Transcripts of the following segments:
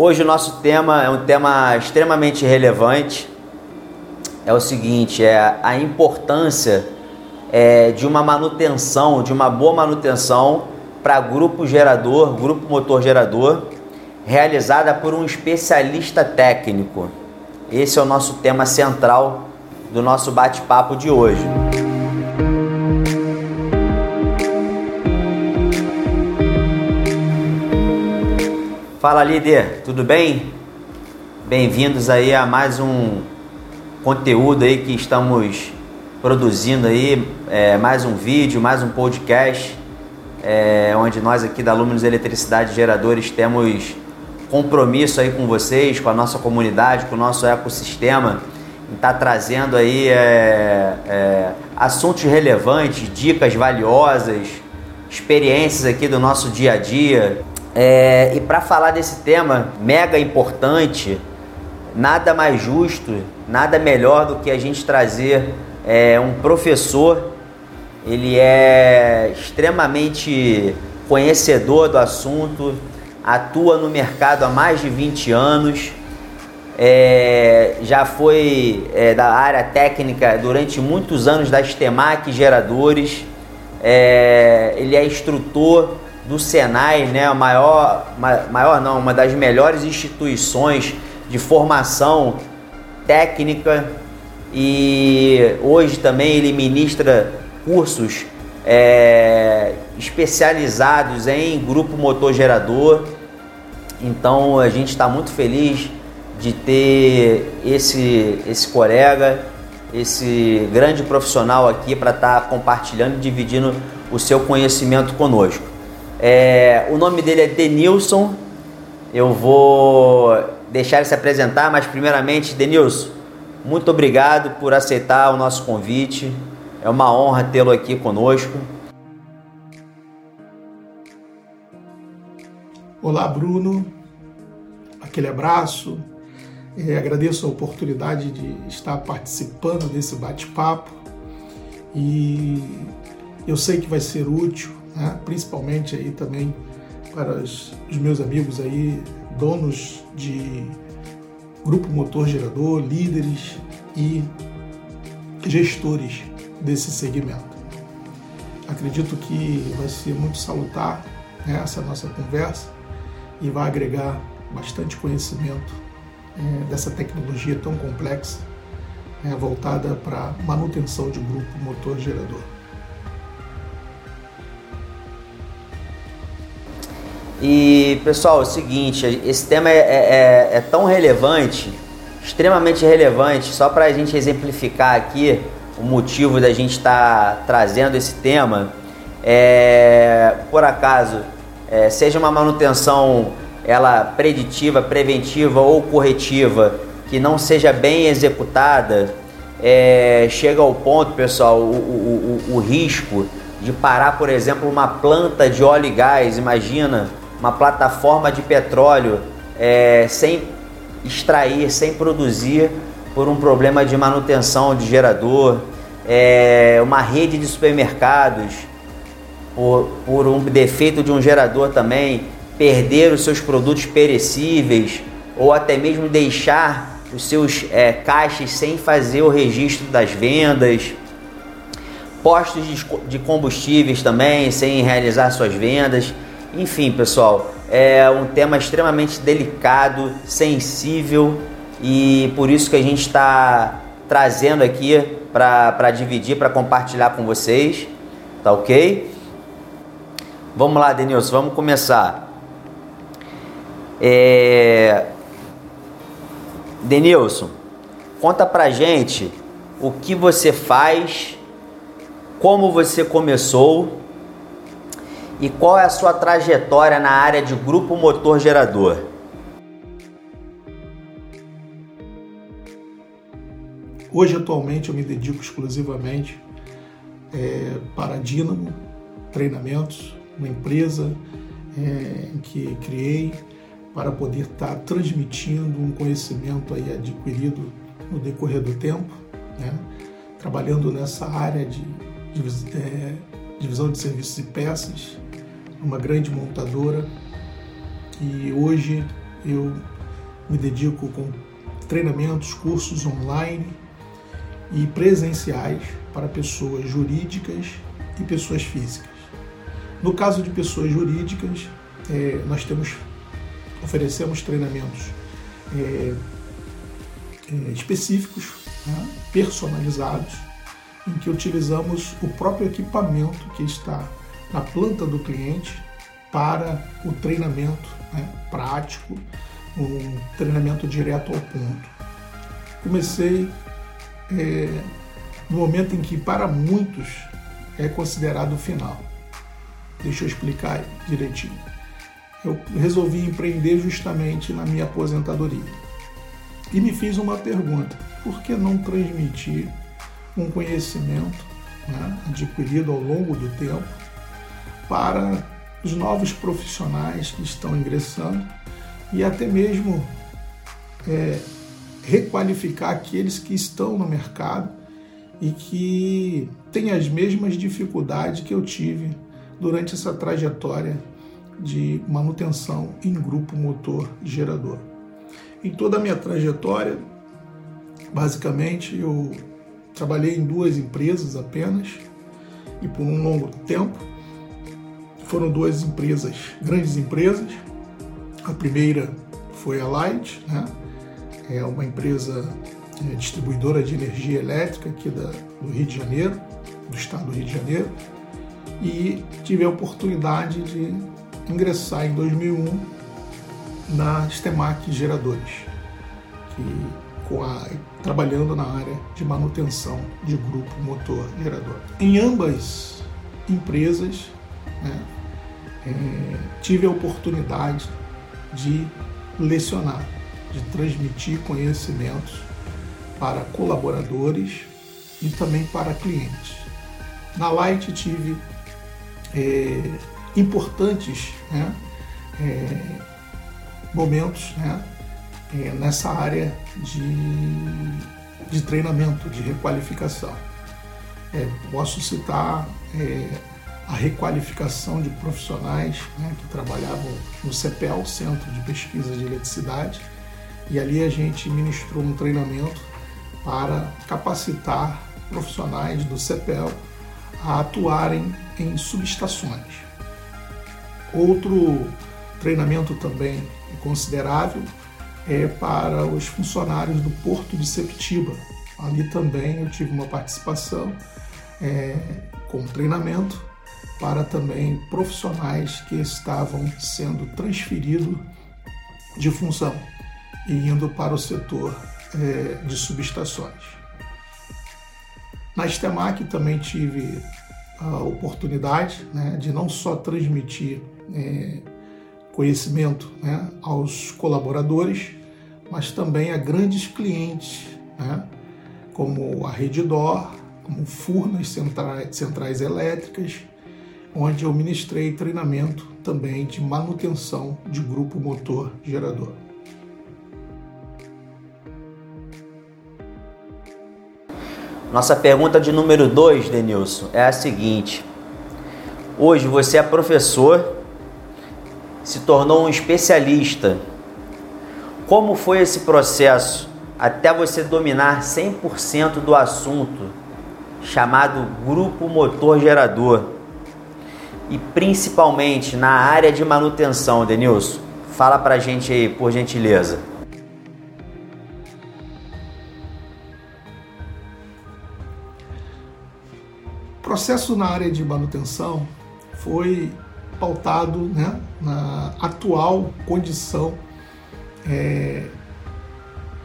Hoje o nosso tema é um tema extremamente relevante. É o seguinte, é a importância é, de uma manutenção, de uma boa manutenção para grupo gerador, grupo motor gerador, realizada por um especialista técnico. Esse é o nosso tema central do nosso bate-papo de hoje. Fala líder, tudo bem? Bem-vindos aí a mais um conteúdo aí que estamos produzindo aí, é, mais um vídeo, mais um podcast, é, onde nós aqui da Luminous Eletricidade Geradores temos compromisso aí com vocês, com a nossa comunidade, com o nosso ecossistema, está trazendo aí é, é, assuntos relevantes, dicas valiosas, experiências aqui do nosso dia a dia. É, e para falar desse tema mega importante, nada mais justo, nada melhor do que a gente trazer é, um professor. Ele é extremamente conhecedor do assunto, atua no mercado há mais de 20 anos, é, já foi é, da área técnica durante muitos anos da Stemac Geradores, é, ele é instrutor do Senai, né, a maior, maior não, uma das melhores instituições de formação técnica e hoje também ele ministra cursos é, especializados em grupo motor gerador. Então a gente está muito feliz de ter esse, esse colega, esse grande profissional aqui para estar tá compartilhando e dividindo o seu conhecimento conosco. É, o nome dele é Denilson. Eu vou deixar ele se apresentar, mas primeiramente, Denilson, muito obrigado por aceitar o nosso convite. É uma honra tê-lo aqui conosco. Olá, Bruno. Aquele abraço. É, agradeço a oportunidade de estar participando desse bate-papo e eu sei que vai ser útil né? principalmente aí também para os, meus amigos aí, donos de grupo motor gerador, líderes e gestores desse segmento. Acredito que vai ser muito salutar né, essa nossa conversa e vai agregar bastante conhecimento é, dessa tecnologia tão complexa é, voltada para manutenção de grupo motor gerador. E pessoal, é o seguinte, esse tema é, é, é, é tão relevante, extremamente relevante, só para a gente exemplificar aqui o motivo da gente estar tá trazendo esse tema. É, por acaso, é, seja uma manutenção ela preditiva, preventiva ou corretiva que não seja bem executada, é, chega ao ponto, pessoal, o, o, o, o risco de parar, por exemplo, uma planta de óleo e gás. Imagina uma plataforma de petróleo é, sem extrair, sem produzir por um problema de manutenção de gerador, é, uma rede de supermercados por, por um defeito de um gerador também, perder os seus produtos perecíveis ou até mesmo deixar os seus é, caixas sem fazer o registro das vendas, postos de combustíveis também sem realizar suas vendas. Enfim, pessoal, é um tema extremamente delicado, sensível e por isso que a gente está trazendo aqui para dividir, para compartilhar com vocês, tá ok? Vamos lá, Denilson, vamos começar. É... Denilson, conta pra gente o que você faz, como você começou e qual é a sua trajetória na área de grupo motor gerador? Hoje, atualmente, eu me dedico exclusivamente é, para Dynamo Treinamentos, uma empresa é, que criei para poder estar transmitindo um conhecimento aí adquirido no decorrer do tempo, né? trabalhando nessa área de, de é, divisão de serviços e peças, uma grande montadora que hoje eu me dedico com treinamentos, cursos online e presenciais para pessoas jurídicas e pessoas físicas. No caso de pessoas jurídicas, é, nós temos oferecemos treinamentos é, é, específicos, né, personalizados, em que utilizamos o próprio equipamento que está na planta do cliente para o treinamento né, prático, um treinamento direto ao ponto. Comecei é, no momento em que, para muitos, é considerado o final. Deixa eu explicar direitinho. Eu resolvi empreender justamente na minha aposentadoria. E me fiz uma pergunta: por que não transmitir um conhecimento né, adquirido ao longo do tempo para os novos profissionais que estão ingressando e até mesmo é, requalificar aqueles que estão no mercado e que têm as mesmas dificuldades que eu tive durante essa trajetória de manutenção em grupo motor gerador. Em toda a minha trajetória, basicamente, eu trabalhei em duas empresas apenas e por um longo tempo. Foram duas empresas, grandes empresas. A primeira foi a Light, né? é uma empresa é, distribuidora de energia elétrica aqui da, do Rio de Janeiro, do estado do Rio de Janeiro, e tive a oportunidade de ingressar em 2001 na Stemac Geradores, que, a, trabalhando na área de manutenção de grupo motor gerador. Em ambas empresas, né, é, tive a oportunidade de lecionar, de transmitir conhecimentos para colaboradores e também para clientes. Na Light tive é, importantes né, é, momentos né, é, nessa área de, de treinamento, de requalificação. É, posso citar é, a requalificação de profissionais né, que trabalhavam no CEPEL, Centro de Pesquisa de Eletricidade, e ali a gente ministrou um treinamento para capacitar profissionais do CEPEL a atuarem em subestações. Outro treinamento também considerável é para os funcionários do Porto de Septiba. Ali também eu tive uma participação é, com treinamento para também profissionais que estavam sendo transferidos de função e indo para o setor é, de subestações. Na Estemac também tive a oportunidade né, de não só transmitir é, conhecimento né, aos colaboradores, mas também a grandes clientes, né, como a Redditor, como Furnas centrais, centrais elétricas, onde eu ministrei treinamento também de manutenção de grupo motor gerador. Nossa pergunta de número 2, Denilson, é a seguinte: Hoje você é professor, se tornou um especialista. Como foi esse processo até você dominar 100% do assunto chamado grupo motor gerador? E principalmente na área de manutenção, Denilson. Fala pra gente aí, por gentileza. processo na área de manutenção foi pautado né, na atual condição é,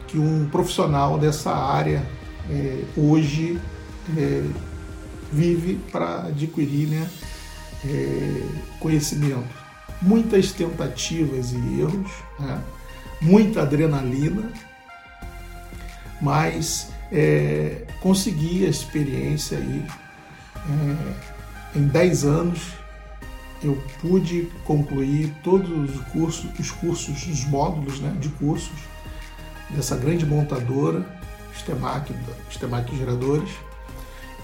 que um profissional dessa área é, hoje é, vive para adquirir né, é, conhecimento. Muitas tentativas e erros, né, muita adrenalina, mas é, consegui a experiência aí é, em 10 anos eu pude concluir todos os cursos, os cursos, os módulos né, de cursos dessa grande montadora, Stemac, Stemac Geradores,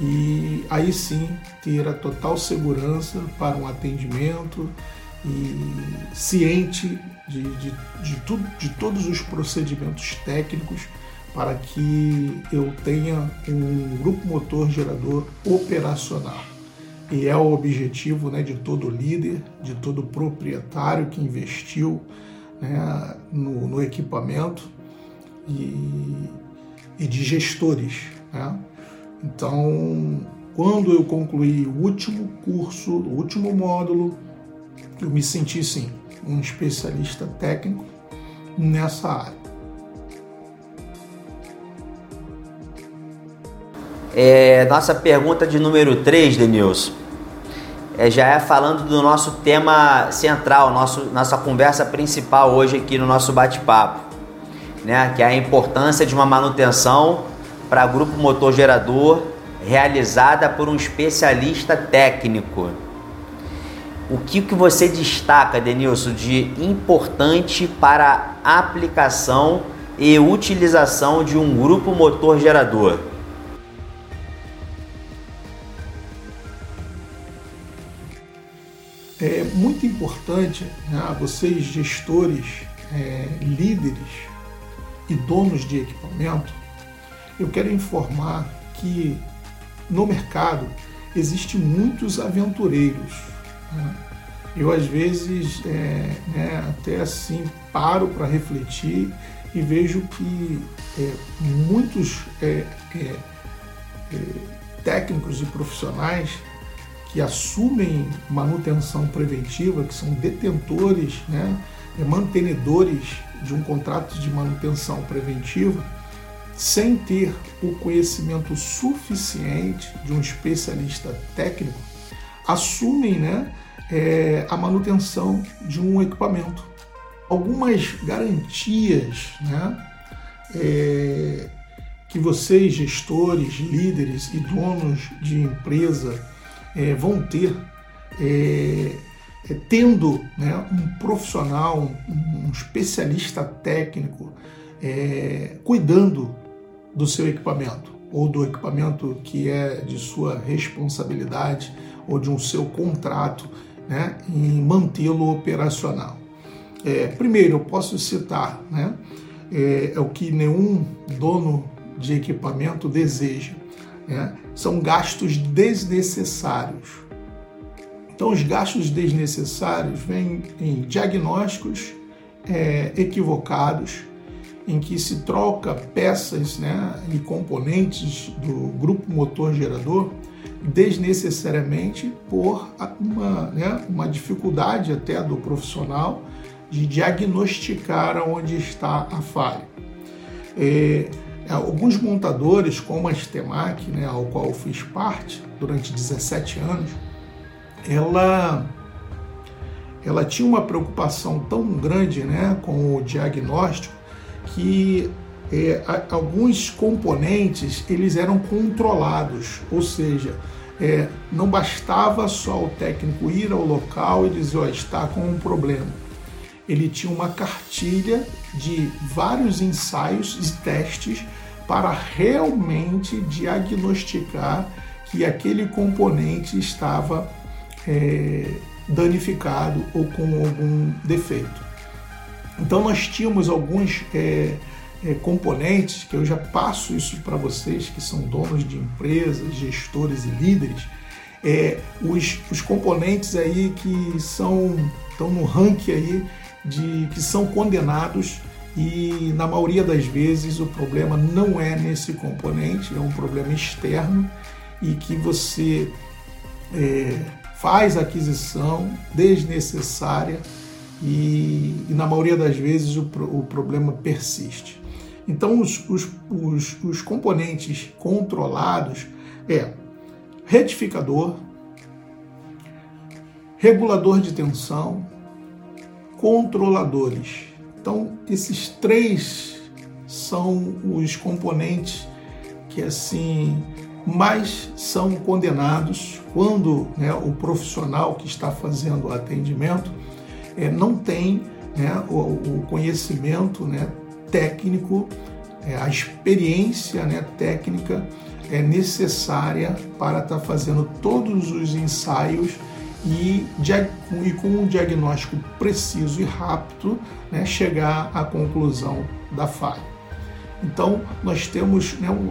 e aí sim ter a total segurança para um atendimento e ciente de, de, de, tudo, de todos os procedimentos técnicos para que eu tenha um grupo motor gerador operacional. E é o objetivo né, de todo líder, de todo proprietário que investiu né, no, no, equipamento e, e de gestores. Né? Então, quando eu concluí o último curso, o último módulo, eu me senti sim um especialista técnico nessa área. É, nossa pergunta de número 3, Denilson, é, já é falando do nosso tema central, nosso, nossa conversa principal hoje aqui no nosso bate-papo, né, que é a importância de uma manutenção para grupo motor gerador realizada por um especialista técnico. O que, que você destaca, Denilson, de importante para a aplicação e utilização de um grupo motor gerador? É muito importante, né, vocês gestores, é, líderes e donos de equipamento, eu quero informar que no mercado existem muitos aventureiros. Né? Eu às vezes é, né, até assim paro para refletir e vejo que é, muitos é, é, é técnicos e profissionais que assumem manutenção preventiva, que são detentores, né, é, mantenedores de um contrato de manutenção preventiva, sem ter o conhecimento suficiente de um especialista técnico, assumem né, é, a manutenção de um equipamento. Algumas garantias né, é, que vocês, gestores, líderes e donos de empresa, é, vão ter é, é, tendo né, um profissional, um, um especialista técnico é, cuidando do seu equipamento ou do equipamento que é de sua responsabilidade ou de um seu contrato né, em mantê-lo operacional. É, primeiro, eu posso citar, né, é, é, o que nenhum dono de equipamento deseja, né, são gastos desnecessários. Então, os gastos desnecessários vêm em diagnósticos é, equivocados, em que se troca peças né, e componentes do grupo motor gerador desnecessariamente por uma, né, uma dificuldade até do profissional de diagnosticar onde está a falha. É, alguns montadores, como a Stemac, né, ao qual eu fiz parte durante 17 anos, ela ela tinha uma preocupação tão grande né, com o diagnóstico que é, alguns componentes eles eram controlados, ou seja, é, não bastava só o técnico ir ao local e dizer, ó, está com um problema. Ele tinha uma cartilha de vários ensaios e testes para realmente diagnosticar que aquele componente estava é, danificado ou com algum defeito. Então nós tínhamos alguns é, é, componentes que eu já passo isso para vocês que são donos de empresas, gestores e líderes, é, os, os componentes aí que são estão no ranking aí de que são condenados e na maioria das vezes o problema não é nesse componente, é um problema externo e que você é, faz aquisição desnecessária e, e na maioria das vezes o, o problema persiste. Então, os, os, os, os componentes controlados é retificador, regulador de tensão, controladores. Então, esses três são os componentes que assim mais são condenados quando né, o profissional que está fazendo o atendimento é, não tem né, o, o, conhecimento né, técnico, é, a experiência né, técnica é necessária para estar tá fazendo todos os ensaios e, e com um diagnóstico preciso e rápido né, chegar à conclusão da falha. Então, nós temos né, um,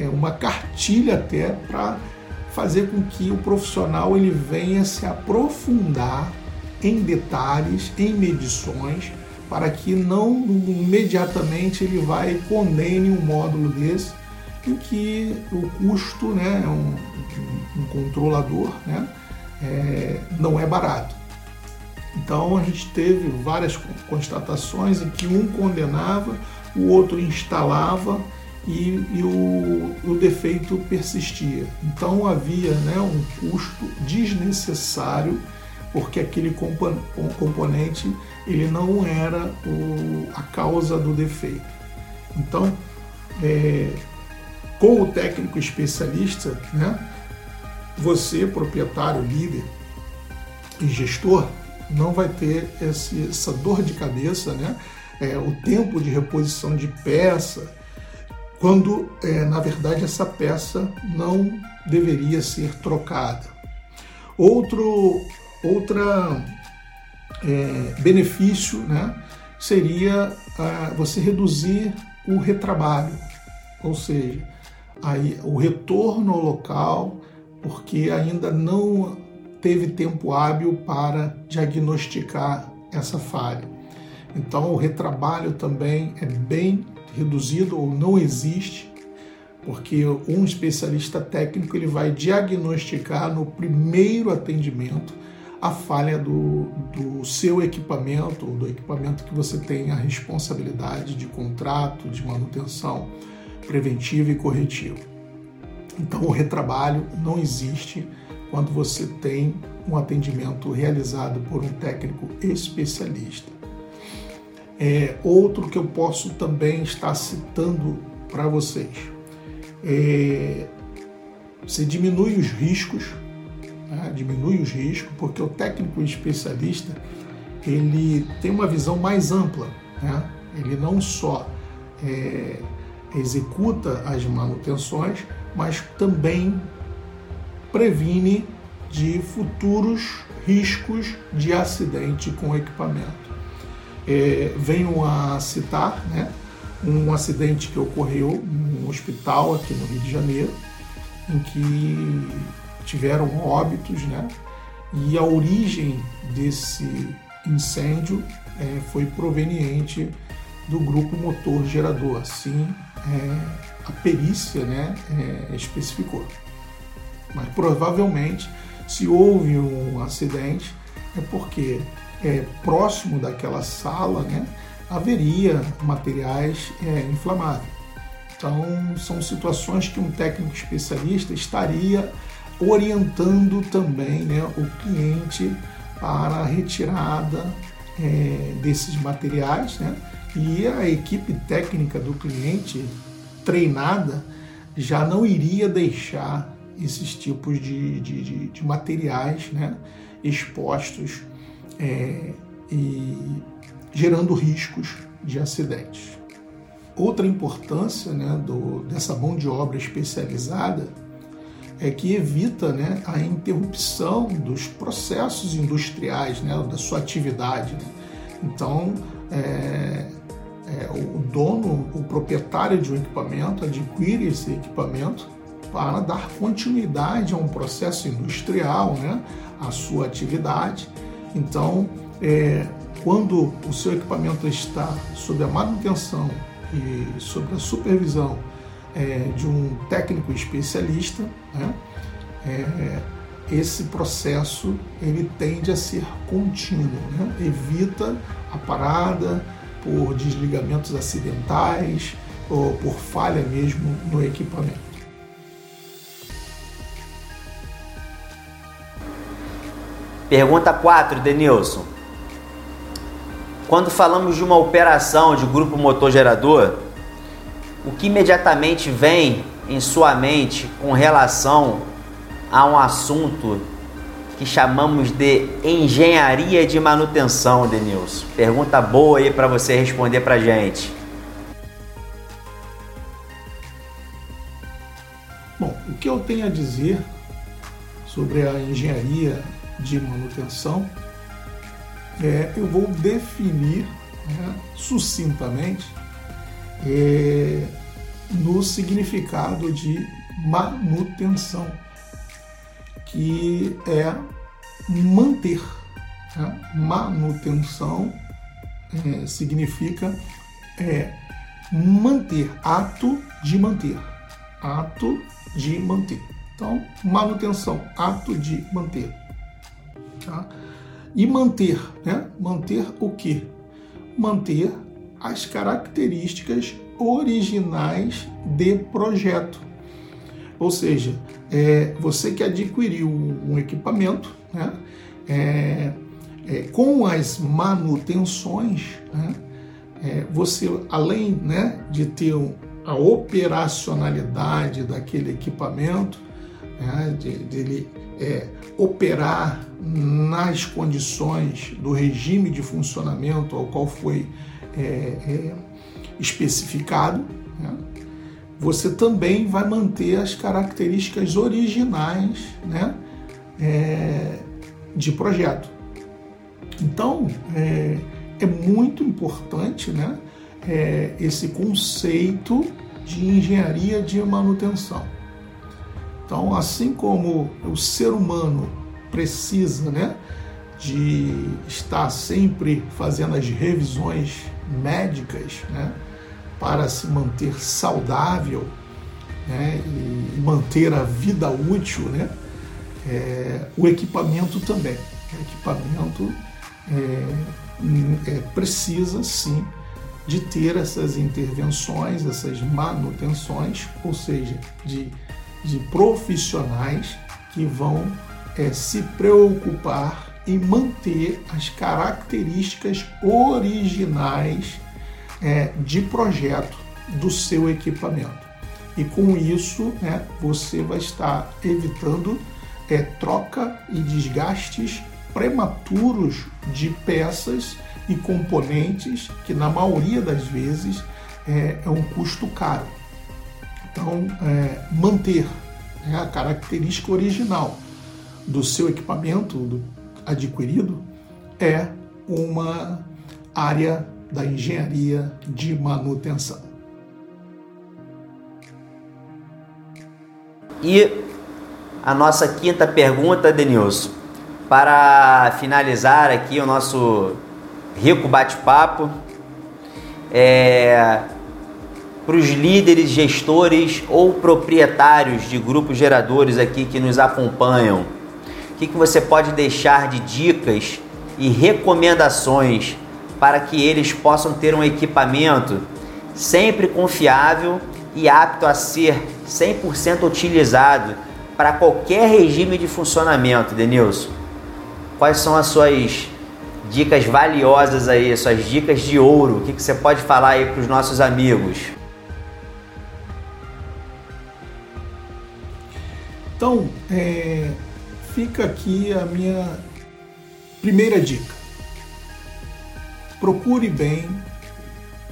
é, uma cartilha até para fazer com que o profissional ele venha se aprofundar em detalhes, em medições, para que não imediatamente ele vai condene um módulo desse em que o custo, né, um, um controlador, né, é, não é barato. Então a gente teve várias constatações em que um condenava, o outro instalava e, e o, o, defeito persistia. Então havia né, um custo desnecessário porque aquele componente ele não era o, a causa do defeito. Então, é, com o técnico especialista, né, você, proprietário, líder e gestor, não vai ter esse, essa dor de cabeça, né? É, o tempo de reposição de peça, quando é, na verdade essa peça não deveria ser trocada. Outro outra é, benefício né, seria ah, você reduzir o retrabalho, ou seja, aí, o retorno ao local, porque ainda não teve tempo hábil para diagnosticar essa falha. Então, o retrabalho também é bem reduzido ou não existe, porque um especialista técnico ele vai diagnosticar no primeiro atendimento a falha do, do seu equipamento, do equipamento que você tem a responsabilidade de contrato, de manutenção preventiva e corretiva. Então, o retrabalho não existe quando você tem um atendimento realizado por um técnico especialista. É, outro que eu posso também estar citando para vocês. É, você diminui os riscos, né? diminui os riscos, porque o técnico especialista ele tem uma visão mais ampla. Né? Ele não só é, executa as manutenções, mas também previne de futuros riscos de acidente com equipamento. É, venho a citar né, um acidente que ocorreu num hospital aqui no Rio de Janeiro, em que tiveram óbitos, né, e a origem desse incêndio é, foi proveniente do grupo motor gerador, assim é, a perícia né, é, especificou. Mas provavelmente, se houve um acidente, é porque é, próximo daquela sala né, haveria materiais é, inflamáveis. Então, são situações que um técnico especialista estaria orientando também né, o cliente para a retirada é, desses materiais, né? E a equipe técnica do cliente treinada já não iria deixar esses tipos de, de, de, de materiais né, expostos é, e gerando riscos de acidentes. Outra importância né, do, dessa mão de obra especializada é que evita né, a interrupção dos processos industriais, né, da sua atividade. Né? Então, é, é, o dono, o proprietário de um equipamento adquire esse equipamento para dar continuidade a um processo industrial, né, a sua atividade. Então, é, quando o seu equipamento está sob a manutenção e sob a supervisão é, de um técnico especialista, né, é, esse processo ele tende a ser contínuo, né? evita a parada por desligamentos acidentais ou por falha mesmo no equipamento. Pergunta 4, Denilson. Quando falamos de uma operação de grupo motor gerador, o que imediatamente vem em sua mente com relação a um assunto que chamamos de engenharia de manutenção, Denilson? Pergunta boa aí para você responder para gente. Bom, o que eu tenho a dizer sobre a engenharia de manutenção, é, eu vou definir né, sucintamente é, no significado de manutenção, que é manter. Né? Manutenção é, significa é, manter, ato de manter, ato de manter. Então, manutenção, ato de manter. Tá? E manter, né? Manter o quê? Manter as características originais de projeto. Ou seja, é, você que adquiriu um equipamento, né? É, é, com as manutenções, né? É, você, além né, de ter a operacionalidade daquele equipamento, né, de, de ele é, operar nas condições do regime de funcionamento ao qual foi é, é, especificado, né, você também vai manter as características originais né, é, de projeto. Então, é, é muito importante né, é, esse conceito de engenharia de manutenção. Então, assim como o ser humano precisa né, de estar sempre fazendo as revisões médicas né, para se manter saudável né, e manter a vida útil, né, é, o equipamento também. O equipamento é, é, precisa sim de ter essas intervenções, essas manutenções, ou seja, de, de profissionais que vão é, se preocupar em manter as características originais é, de projeto do seu equipamento. E com isso, né, você vai estar evitando é, troca e desgastes prematuros de peças e componentes que na maioria das vezes é, é um custo caro. Então, é, manter né, a característica original do seu equipamento do adquirido é uma área da engenharia de manutenção. E a nossa quinta pergunta, Denilson, para finalizar aqui o nosso rico bate-papo. É, para os líderes, gestores ou proprietários de grupos geradores aqui que nos acompanham, o que, que você pode deixar de dicas e recomendações para que eles possam ter um equipamento sempre confiável e apto a ser 100% utilizado para qualquer regime de funcionamento, Denilson? Quais são as suas dicas valiosas aí, suas dicas de ouro. O que, que você pode falar aí para os nossos amigos? Então, é, fica aqui a minha primeira dica. Procure bem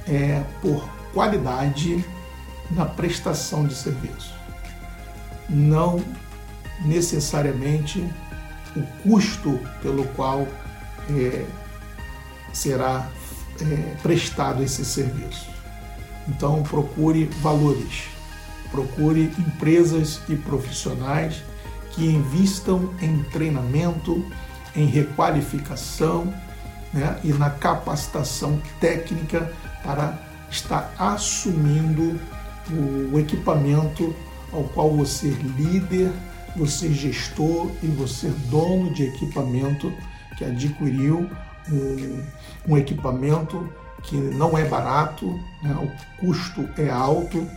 é, por qualidade na prestação de serviço. Não necessariamente o custo pelo qual é, será é, prestado esse serviço. Então, procure valores, procure empresas e profissionais que investam em treinamento, em requalificação né, e na capacitação técnica para estar assumindo o equipamento ao qual você é líder, você é gestor e você é dono de equipamento que adquiriu um, um equipamento que não é barato, né? o custo é alto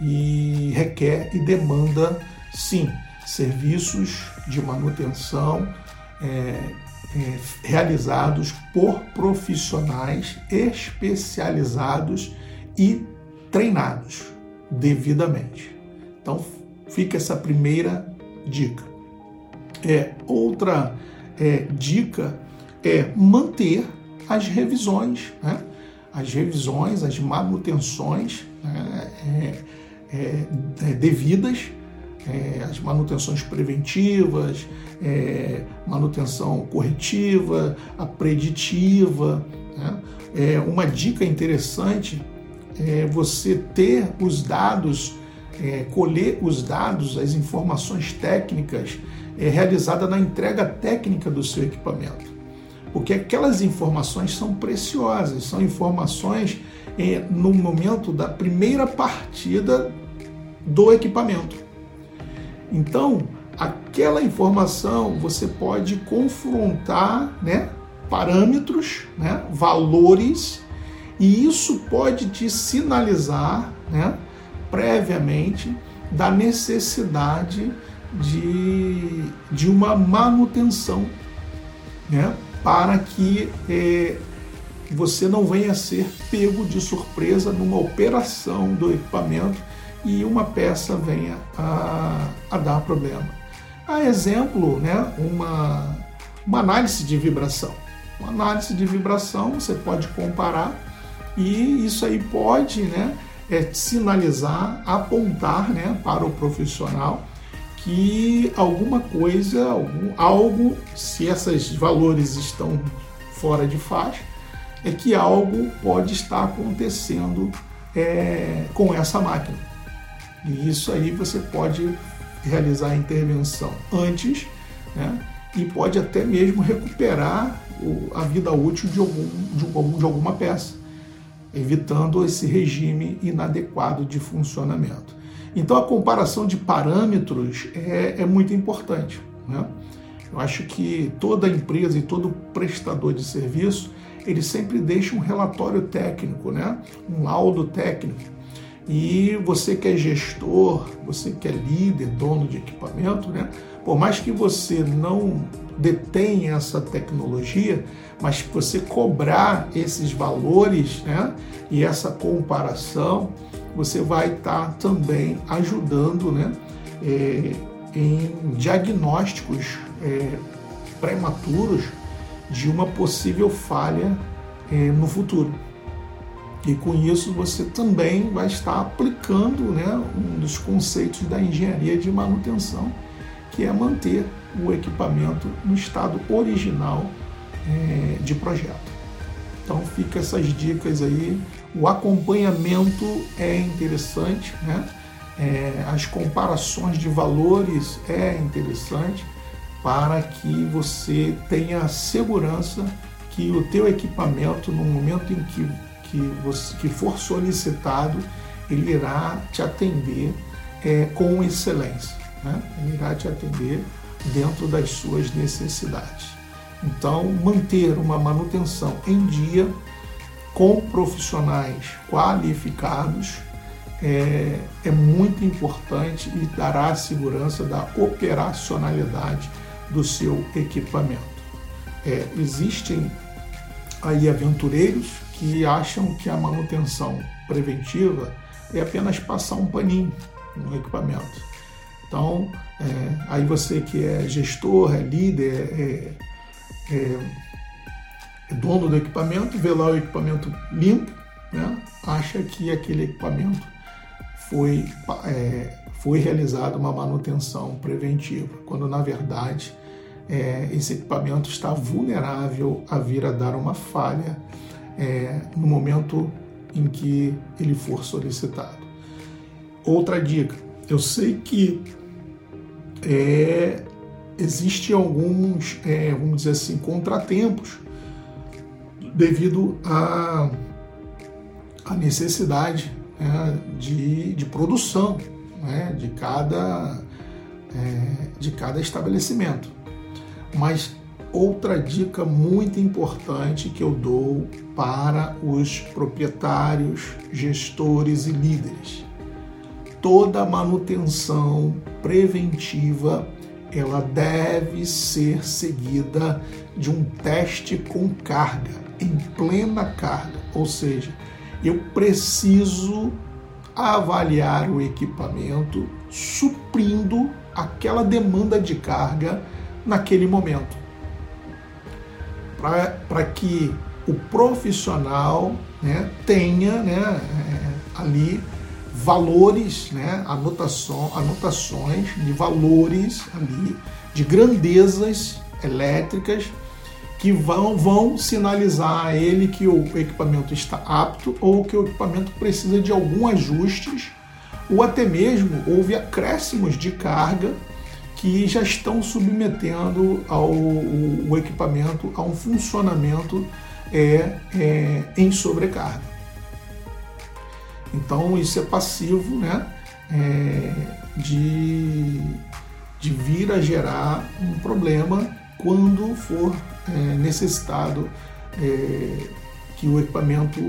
e requer e demanda, sim, serviços de manutenção é, é, realizados por profissionais especializados e treinados devidamente. Então, fica essa primeira dica. É, outra é, dica é manter as revisões, né? as revisões, as manutenções né? é, é, é devidas é, as manutenções preventivas, é, manutenção corretiva, a preditiva. Né? É, uma dica interessante é você ter os dados, é, colher os dados, as informações técnicas é, realizada na entrega técnica do seu equipamento. Porque aquelas informações são preciosas, são informações é, no momento da primeira partida do equipamento. Então, aquela informação você pode confrontar né, parâmetros, né, valores, e isso pode te sinalizar né, previamente da necessidade de, de uma manutenção, né, para que é, você não venha a ser pego de surpresa numa operação do equipamento e uma peça venha a, a dar problema. A exemplo, né, uma, uma análise de vibração. Uma análise de vibração você pode comparar e isso aí pode né, é, sinalizar, apontar né, para o profissional que alguma coisa, algum, algo, se esses valores estão fora de faixa, é que algo pode estar acontecendo é, com essa máquina. E isso aí você pode realizar a intervenção antes né, e pode até mesmo recuperar o, a vida útil de, algum, de, algum, de alguma peça, evitando esse regime inadequado de funcionamento. Então a comparação de parâmetros é, é muito importante. Né? Eu acho que toda empresa e todo prestador de serviço ele sempre deixa um relatório técnico, né? um laudo técnico. E você que é gestor, você que é líder, dono de equipamento, né? por mais que você não detenha essa tecnologia, mas que você cobrar esses valores né? e essa comparação, você vai estar tá também ajudando né, é, em diagnósticos é, prematuros de uma possível falha é, no futuro. E com isso você também vai estar aplicando né, um dos conceitos da engenharia de manutenção, que é manter o equipamento no estado original é, de projeto. Então fica essas dicas aí o acompanhamento é interessante, né? É, as comparações de valores é interessante para que você tenha segurança que o teu equipamento, no momento em que, que, você, que for solicitado, ele irá te atender é, com excelência. Né? Ele irá te atender dentro das suas necessidades. Então, manter uma manutenção em dia com profissionais qualificados é, é muito importante e dará segurança da operacionalidade do seu equipamento. É, existem aí aventureiros que acham que a manutenção preventiva é apenas passar um paninho no equipamento. Então, é, aí você que é gestor, é líder, é, é é dono do equipamento, vê lá o equipamento limpo, né? acha que aquele equipamento foi, é, foi realizada uma manutenção preventiva, quando na verdade é, esse equipamento está vulnerável a vir a dar uma falha é, no momento em que ele for solicitado. Outra dica, eu sei que é, existem alguns, é, vamos dizer assim, contratempos devido à, à necessidade né, de, de produção né, de, cada, é, de cada estabelecimento. Mas outra dica muito importante que eu dou para os proprietários, gestores e líderes. Toda manutenção preventiva ela deve ser seguida de um teste com carga em plena carga, ou seja, eu preciso avaliar o equipamento suprindo aquela demanda de carga naquele momento. Para que o profissional né, tenha né, é, ali valores, né, anotação, anotações de valores ali, de grandezas elétricas que vão, vão sinalizar a ele que o equipamento está apto ou que o equipamento precisa de algum ajustes ou até mesmo houve acréscimos de carga que já estão submetendo ao, o, o equipamento a um funcionamento é, é, em sobrecarga. Então isso é passivo né, é, de, de vir a gerar um problema quando for é, necessitado é, que o equipamento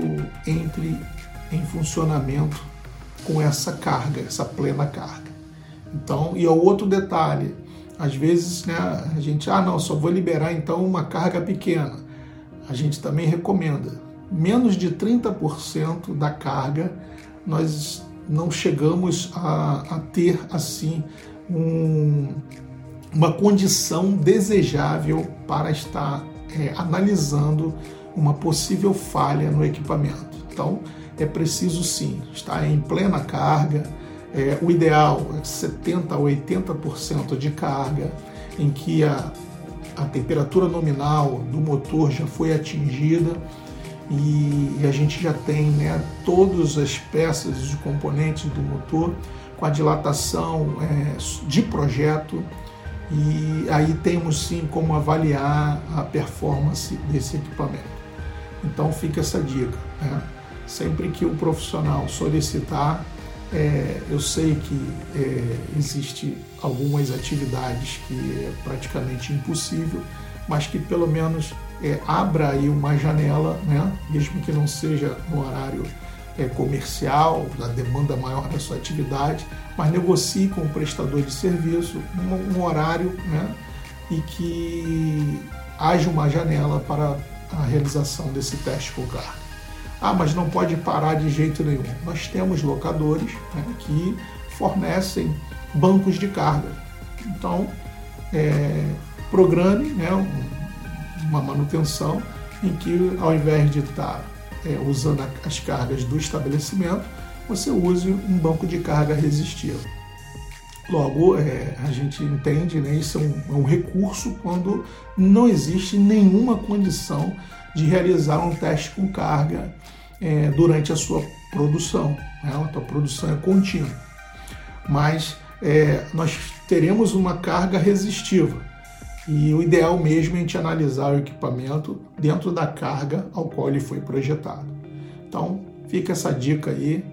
entre em funcionamento com essa carga, essa plena carga. Então, e o outro detalhe, às vezes né, a gente, ah não, só vou liberar então uma carga pequena. A gente também recomenda menos de 30% da carga nós não chegamos a, a ter assim um, uma condição desejável para estar é, analisando uma possível falha no equipamento. Então, é preciso sim estar em plena carga. É, o ideal é 70% a 80% de carga, em que a, a temperatura nominal do motor já foi atingida e, a gente já tem né, todas as peças e componentes do motor com a dilatação é, de projeto e aí temos sim como avaliar a performance desse equipamento. Então fica essa dica. Né? Sempre que o profissional solicitar, é, eu sei que é, existe algumas atividades que é praticamente impossível, mas que pelo menos é, abra aí uma janela, né? mesmo que não seja no horário é, comercial, da demanda maior da sua atividade, mas negocie com o prestador de serviço um, um horário né? e que haja uma janela para a realização desse teste carga. Ah, mas não pode parar de jeito nenhum. Nós temos locadores né, que fornecem bancos de carga. Então, é, programe né, uma manutenção em que, ao invés de estar é, usando as cargas do estabelecimento, você use um banco de carga resistivo. Logo, é, a gente entende, né, isso é um, é um recurso quando não existe nenhuma condição de realizar um teste com carga é, durante a sua produção. Né? A tua produção é contínua. Mas é, nós teremos uma carga resistiva. E o ideal mesmo é a gente analisar o equipamento dentro da carga ao qual ele foi projetado. Então, fica essa dica aí.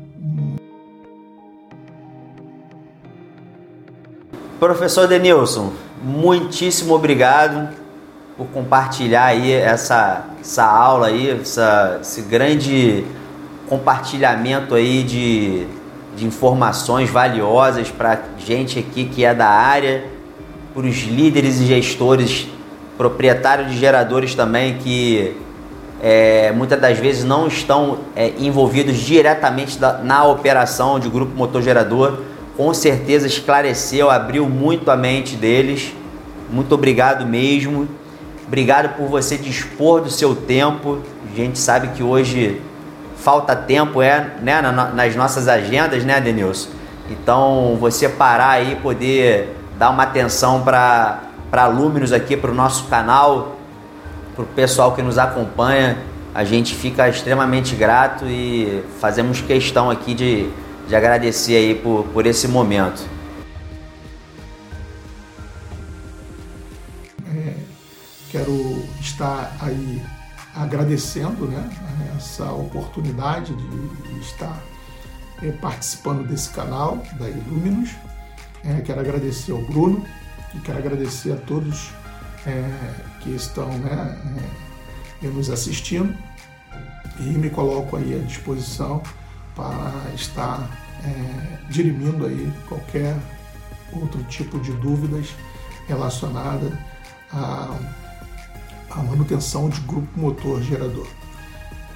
Professor Denilson, muitíssimo obrigado por compartilhar aí essa, essa aula aí, essa, esse grande compartilhamento aí de, de informações valiosas para gente aqui que é da área, para os líderes e gestores, proprietários de geradores também que é, muitas das vezes não estão é, envolvidos diretamente da, na operação de grupo motor gerador. Com certeza esclareceu, abriu muito a mente deles. Muito obrigado mesmo. Obrigado por você dispor do seu tempo. A gente sabe que hoje falta tempo é, né, nas nossas agendas, né, Denilson? Então, você parar aí, poder dar uma atenção para Luminos aqui, para o nosso canal, para o pessoal que nos acompanha. A gente fica extremamente grato e fazemos questão aqui de, de agradecer aí por, por esse momento. Quero estar aí agradecendo né, essa oportunidade de estar é, participando desse canal da Iluminos. É, quero agradecer ao Bruno e quero agradecer a todos é, que estão né, é, nos assistindo e me coloco aí à disposição para estar dirimindo aí qualquer outro tipo de dúvidas relacionada a a manutenção de grupo motor gerador.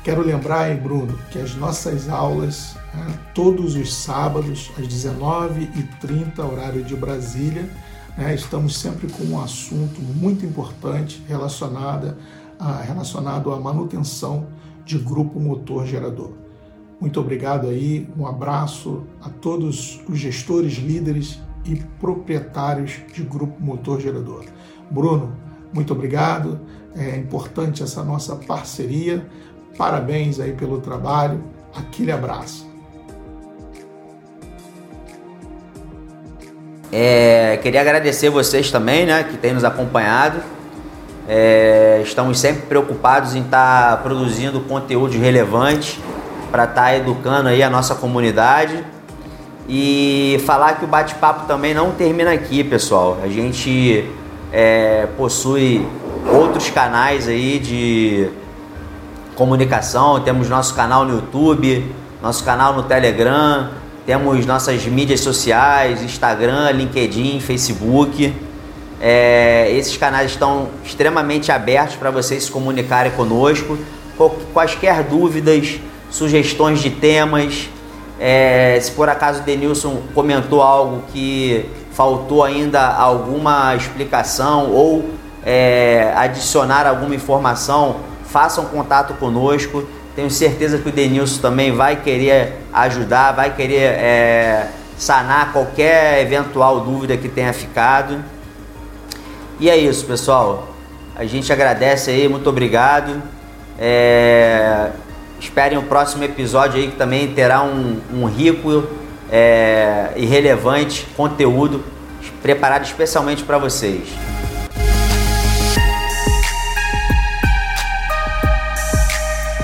Quero lembrar, hein, Bruno, que as nossas aulas, né, todos os sábados, às 19h30, horário de Brasília, né, estamos sempre com um assunto muito importante relacionado, a, relacionado à manutenção de grupo motor gerador. Muito obrigado aí, um abraço a todos os gestores, líderes e proprietários de Grupo Motor Gerador. Bruno, muito obrigado. É importante essa nossa parceria. Parabéns aí pelo trabalho. Aquele abraço. É, queria agradecer vocês também, né, que têm nos acompanhado. É, estamos sempre preocupados em estar tá produzindo conteúdos relevantes para estar tá educando aí a nossa comunidade e falar que o bate-papo também não termina aqui, pessoal. A gente é, possui outros canais aí de comunicação. Temos nosso canal no YouTube, nosso canal no Telegram, temos nossas mídias sociais, Instagram, LinkedIn, Facebook. É, esses canais estão extremamente abertos para vocês se comunicarem conosco. Quaisquer dúvidas, sugestões de temas, é, se por acaso o Denilson comentou algo que faltou ainda alguma explicação ou é, adicionar alguma informação, façam contato conosco. Tenho certeza que o Denilson também vai querer ajudar, vai querer é, sanar qualquer eventual dúvida que tenha ficado. E é isso, pessoal. A gente agradece aí, muito obrigado. É, esperem o próximo episódio aí que também terá um, um rico é, e relevante conteúdo preparado especialmente para vocês.